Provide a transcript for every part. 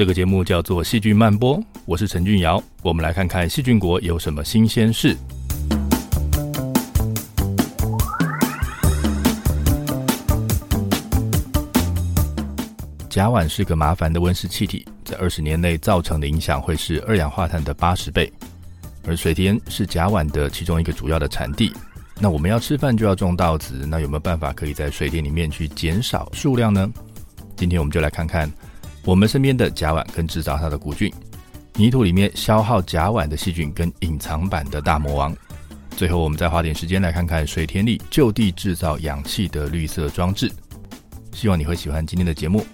这个节目叫做《细菌曼波》，我是陈俊尧，我们来看看细菌国有什么新鲜事。甲烷是个麻烦的温室气体，在二十年内造成的影响会是二氧化碳的八十倍，而水田是甲烷的其中一个主要的产地。那我们要吃饭就要种稻子，那有没有办法可以在水田里面去减少数量呢？今天我们就来看看我们身边的甲烷跟制造它的古菌，泥土里面消耗甲烷的细菌跟隐藏版的大魔王。最后，我们再花点时间来看看水田里就地制造氧气的绿色装置。希望你会喜欢今天的节目。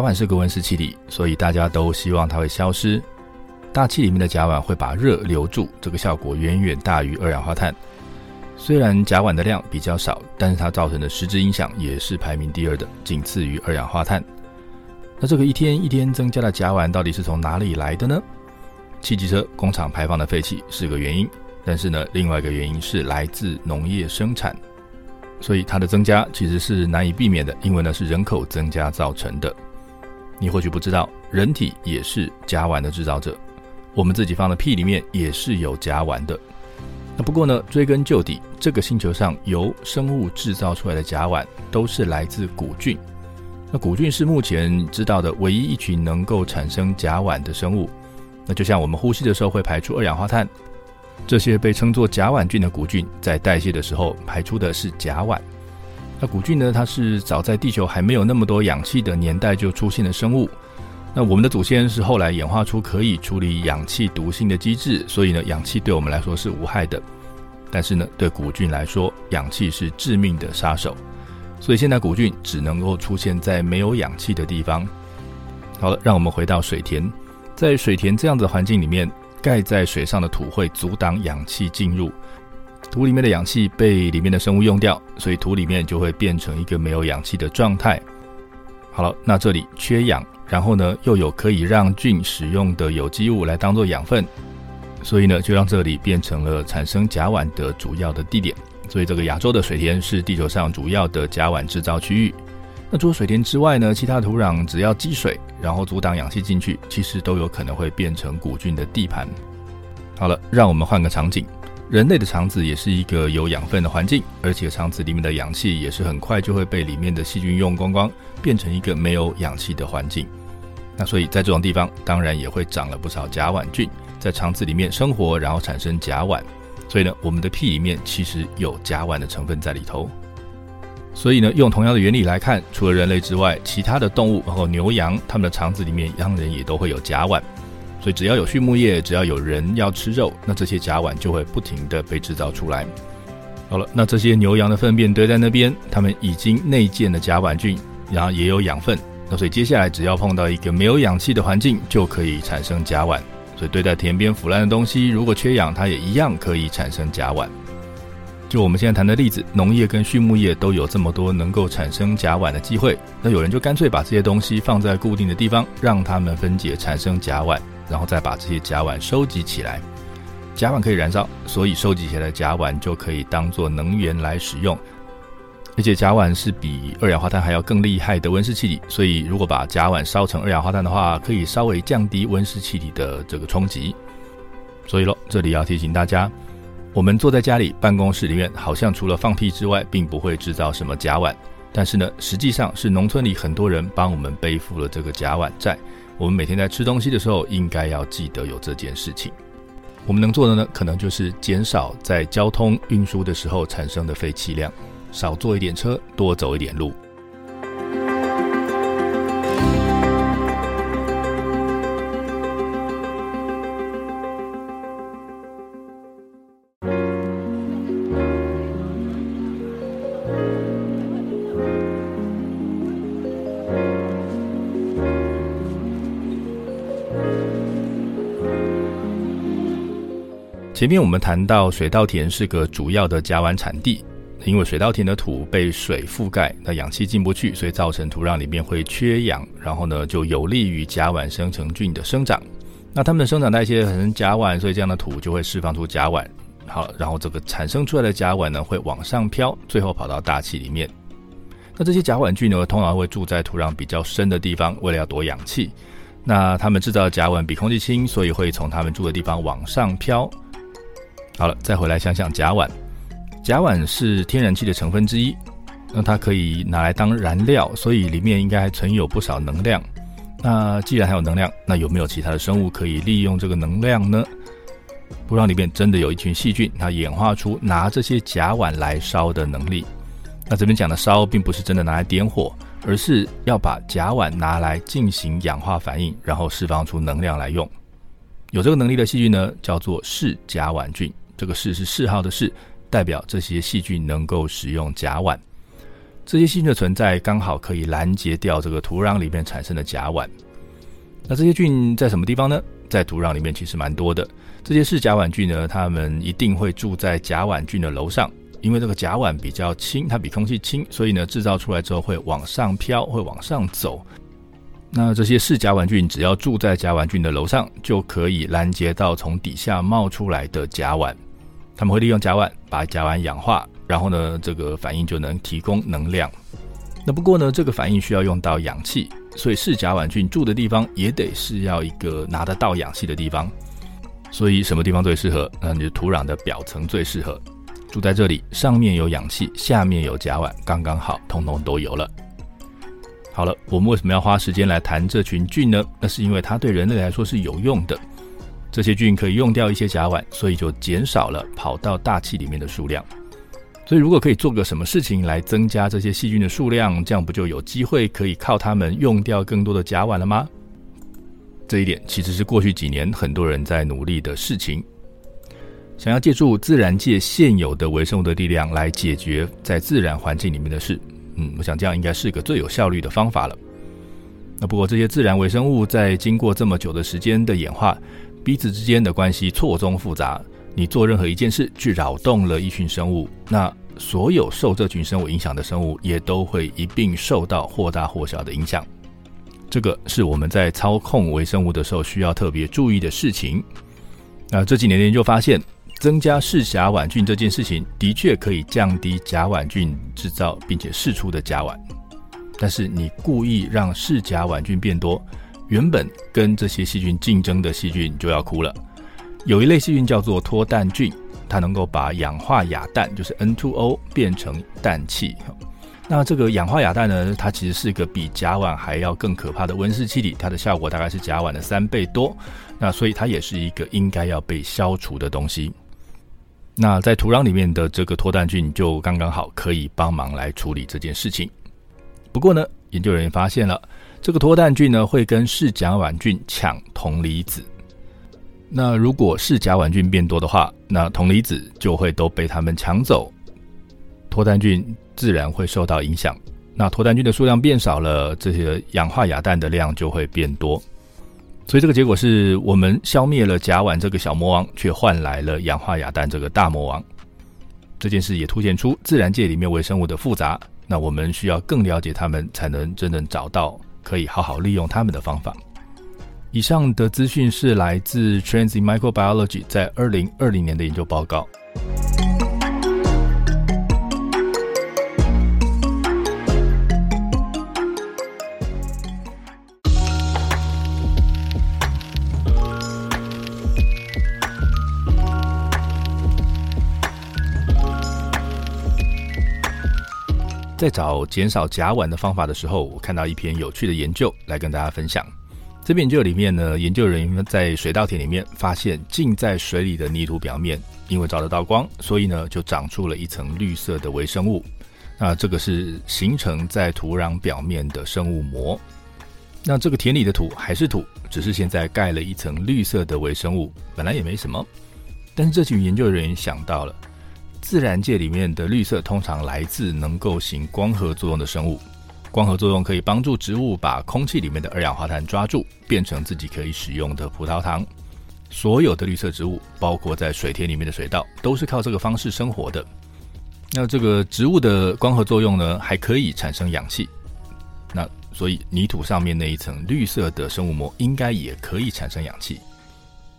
甲烷是个温室气体，所以大家都希望它会消失。大气里面的甲烷会把热留住，这个效果远远大于二氧化碳。虽然甲烷的量比较少，但是它造成的实质影响也是排名第二的，仅次于二氧化碳。那这个一天一天增加的甲烷到底是从哪里来的呢？汽机车工厂排放的废气是个原因，但是呢，另外一个原因是来自农业生产，所以它的增加其实是难以避免的，因为呢是人口增加造成的。你或许不知道，人体也是甲烷的制造者。我们自己放的屁里面也是有甲烷的。那不过呢，追根究底，这个星球上由生物制造出来的甲烷都是来自古菌。那古菌是目前知道的唯一一群能够产生甲烷的生物。那就像我们呼吸的时候会排出二氧化碳，这些被称作甲烷菌的古菌在代谢的时候排出的是甲烷。那古菌呢？它是早在地球还没有那么多氧气的年代就出现的生物。那我们的祖先是后来演化出可以处理氧气毒性的机制，所以呢，氧气对我们来说是无害的。但是呢，对古菌来说，氧气是致命的杀手。所以现在古菌只能够出现在没有氧气的地方。好了，让我们回到水田，在水田这样的环境里面，盖在水上的土会阻挡氧气进入。土里面的氧气被里面的生物用掉，所以土里面就会变成一个没有氧气的状态。好了，那这里缺氧，然后呢又有可以让菌使用的有机物来当做养分，所以呢就让这里变成了产生甲烷的主要的地点。所以这个亚洲的水田是地球上主要的甲烷制造区域。那除了水田之外呢，其他土壤只要积水，然后阻挡氧气进去，其实都有可能会变成古菌的地盘。好了，让我们换个场景。人类的肠子也是一个有养分的环境，而且肠子里面的氧气也是很快就会被里面的细菌用光光，变成一个没有氧气的环境。那所以在这种地方，当然也会长了不少甲烷菌，在肠子里面生活，然后产生甲烷。所以呢，我们的屁里面其实有甲烷的成分在里头。所以呢，用同样的原理来看，除了人类之外，其他的动物，包括牛羊，它们的肠子里面当然也都会有甲烷。所以只要有畜牧业，只要有人要吃肉，那这些甲烷就会不停地被制造出来。好了，那这些牛羊的粪便堆在那边，它们已经内建了甲烷菌，然后也有养分。那所以接下来只要碰到一个没有氧气的环境，就可以产生甲烷。所以堆在田边腐烂的东西，如果缺氧，它也一样可以产生甲烷。就我们现在谈的例子，农业跟畜牧业都有这么多能够产生甲烷的机会，那有人就干脆把这些东西放在固定的地方，让它们分解产生甲烷。然后再把这些甲烷收集起来，甲烷可以燃烧，所以收集起来的甲烷就可以当做能源来使用。而且甲烷是比二氧化碳还要更厉害的温室气体，所以如果把甲烷烧成二氧化碳的话，可以稍微降低温室气体的这个冲击。所以喽，这里要提醒大家，我们坐在家里办公室里面，好像除了放屁之外，并不会制造什么甲烷，但是呢，实际上是农村里很多人帮我们背负了这个甲烷债。我们每天在吃东西的时候，应该要记得有这件事情。我们能做的呢，可能就是减少在交通运输的时候产生的废气量，少坐一点车，多走一点路。前面我们谈到水稻田是个主要的甲烷产地，因为水稻田的土被水覆盖，那氧气进不去，所以造成土壤里面会缺氧，然后呢就有利于甲烷生成菌的生长。那它们的生长代谢很甲烷，所以这样的土就会释放出甲烷。好，然后这个产生出来的甲烷呢会往上飘，最后跑到大气里面。那这些甲烷菌呢通常会住在土壤比较深的地方，为了要躲氧气。那它们制造的甲烷比空气轻，所以会从它们住的地方往上飘。好了，再回来想想甲烷。甲烷是天然气的成分之一，那它可以拿来当燃料，所以里面应该还存有不少能量。那既然还有能量，那有没有其他的生物可以利用这个能量呢？土壤里面真的有一群细菌，它演化出拿这些甲烷来烧的能力。那这边讲的烧，并不是真的拿来点火，而是要把甲烷拿来进行氧化反应，然后释放出能量来用。有这个能力的细菌呢，叫做嗜甲烷菌。这个嗜是嗜好的嗜，代表这些细菌能够使用甲烷。这些细菌的存在刚好可以拦截掉这个土壤里面产生的甲烷。那这些菌在什么地方呢？在土壤里面其实蛮多的。这些嗜甲烷菌呢，它们一定会住在甲烷菌的楼上，因为这个甲烷比较轻，它比空气轻，所以呢，制造出来之后会往上飘，会往上走。那这些嗜甲烷菌只要住在甲烷菌的楼上，就可以拦截到从底下冒出来的甲烷。他们会利用甲烷把甲烷氧化。然后呢，这个反应就能提供能量。那不过呢，这个反应需要用到氧气，所以嗜甲烷菌住的地方也得是要一个拿得到氧气的地方。所以什么地方最适合？那你的土壤的表层最适合。住在这里，上面有氧气，下面有甲烷，刚刚好，通通都有了。好了，我们为什么要花时间来谈这群菌呢？那是因为它对人类来说是有用的。这些菌可以用掉一些甲烷，所以就减少了跑到大气里面的数量。所以，如果可以做个什么事情来增加这些细菌的数量，这样不就有机会可以靠它们用掉更多的甲烷了吗？这一点其实是过去几年很多人在努力的事情，想要借助自然界现有的微生物的力量来解决在自然环境里面的事。嗯，我想这样应该是个最有效率的方法了。那不过这些自然微生物在经过这么久的时间的演化，彼此之间的关系错综复杂。你做任何一件事去扰动了一群生物，那所有受这群生物影响的生物也都会一并受到或大或小的影响。这个是我们在操控微生物的时候需要特别注意的事情。那这几年的研究发现，增加嗜甲烷菌这件事情的确可以降低甲烷菌制造并且释出的甲烷，但是你故意让嗜甲烷菌变多，原本跟这些细菌竞争的细菌就要哭了。有一类细菌叫做脱氮菌，它能够把氧化亚氮，就是 N2O 变成氮气。那这个氧化亚氮呢，它其实是一个比甲烷还要更可怕的温室气体，它的效果大概是甲烷的三倍多。那所以它也是一个应该要被消除的东西。那在土壤里面的这个脱氮菌就刚刚好可以帮忙来处理这件事情。不过呢，研究人员发现了这个脱氮菌呢会跟嗜甲烷菌抢铜离子。那如果嗜甲烷菌变多的话，那铜离子就会都被他们抢走，脱氮菌自然会受到影响。那脱氮菌的数量变少了，这些氧化亚氮的量就会变多。所以这个结果是我们消灭了甲烷这个小魔王，却换来了氧化亚氮这个大魔王。这件事也凸显出自然界里面微生物的复杂。那我们需要更了解它们，才能真正找到可以好好利用他们的方法。以上的资讯是来自 Trans Microbiology 在二零二零年的研究报告。在找减少甲烷的方法的时候，我看到一篇有趣的研究，来跟大家分享。这篇研究里面呢，研究人员在水稻田里面发现，浸在水里的泥土表面，因为照得到光，所以呢就长出了一层绿色的微生物。那这个是形成在土壤表面的生物膜。那这个田里的土还是土，只是现在盖了一层绿色的微生物，本来也没什么。但是这群研究人员想到了，自然界里面的绿色通常来自能够行光合作用的生物。光合作用可以帮助植物把空气里面的二氧化碳抓住，变成自己可以使用的葡萄糖。所有的绿色植物，包括在水田里面的水稻，都是靠这个方式生活的。那这个植物的光合作用呢，还可以产生氧气。那所以泥土上面那一层绿色的生物膜应该也可以产生氧气。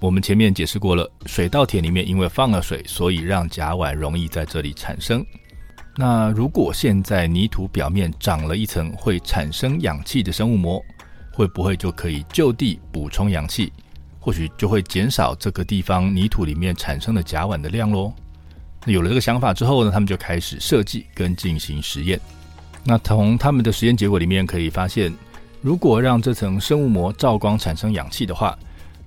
我们前面解释过了，水稻田里面因为放了水，所以让甲烷容易在这里产生。那如果现在泥土表面长了一层会产生氧气的生物膜，会不会就可以就地补充氧气？或许就会减少这个地方泥土里面产生的甲烷的量喽。那有了这个想法之后呢，他们就开始设计跟进行实验。那从他们的实验结果里面可以发现，如果让这层生物膜照光产生氧气的话，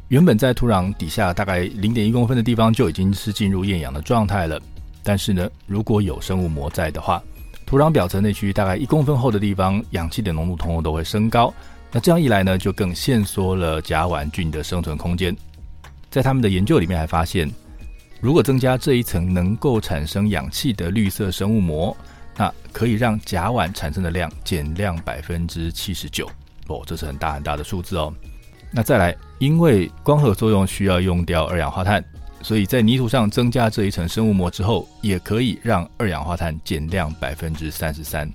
原本在土壤底下大概零点一公分的地方就已经是进入厌氧的状态了。但是呢，如果有生物膜在的话，土壤表层内区大概一公分厚的地方，氧气的浓度通通都会升高。那这样一来呢，就更限缩了甲烷菌的生存空间。在他们的研究里面还发现，如果增加这一层能够产生氧气的绿色生物膜，那可以让甲烷产生的量减量百分之七十九。哦，这是很大很大的数字哦。那再来，因为光合作用需要用掉二氧化碳，所以在泥土上增加这一层生物膜之后，也可以让二氧化碳减量百分之三十三。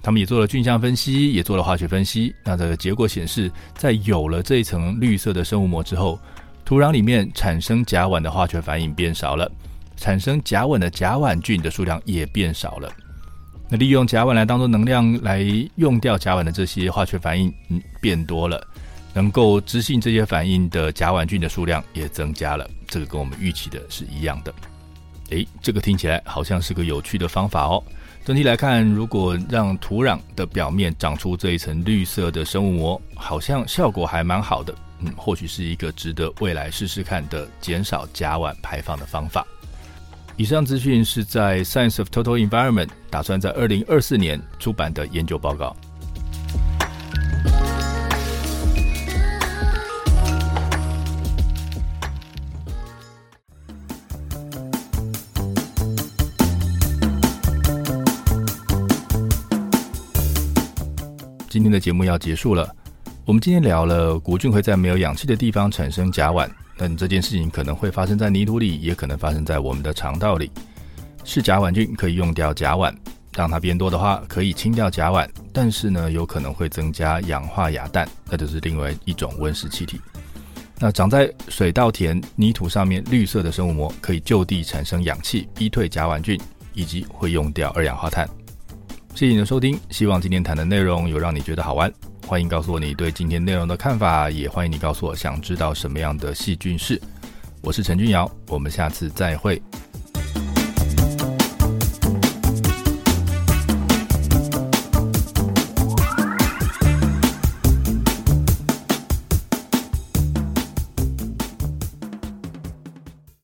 他们也做了菌相分析，也做了化学分析。那这个结果显示，在有了这一层绿色的生物膜之后，土壤里面产生甲烷的化学反应变少了，产生甲烷的甲烷菌的数量也变少了。那利用甲烷来当做能量来用掉甲烷的这些化学反应，嗯，变多了，能够执行这些反应的甲烷菌的数量也增加了。这个跟我们预期的是一样的。诶，这个听起来好像是个有趣的方法哦。整体来看，如果让土壤的表面长出这一层绿色的生物膜，好像效果还蛮好的。嗯，或许是一个值得未来试试看的减少甲烷排放的方法。以上资讯是在《Science of Total Environment》打算在二零二四年出版的研究报告。的节目要结束了。我们今天聊了古菌会在没有氧气的地方产生甲烷，但这件事情可能会发生在泥土里，也可能发生在我们的肠道里。是甲烷菌可以用掉甲烷，让它变多的话，可以清掉甲烷，但是呢，有可能会增加氧化亚氮，那就是另外一种温室气体。那长在水稻田泥土上面绿色的生物膜，可以就地产生氧气，逼退甲烷菌，以及会用掉二氧化碳。谢谢你的收听，希望今天谈的内容有让你觉得好玩。欢迎告诉我你对今天内容的看法，也欢迎你告诉我想知道什么样的细菌是。我是陈君尧，我们下次再会。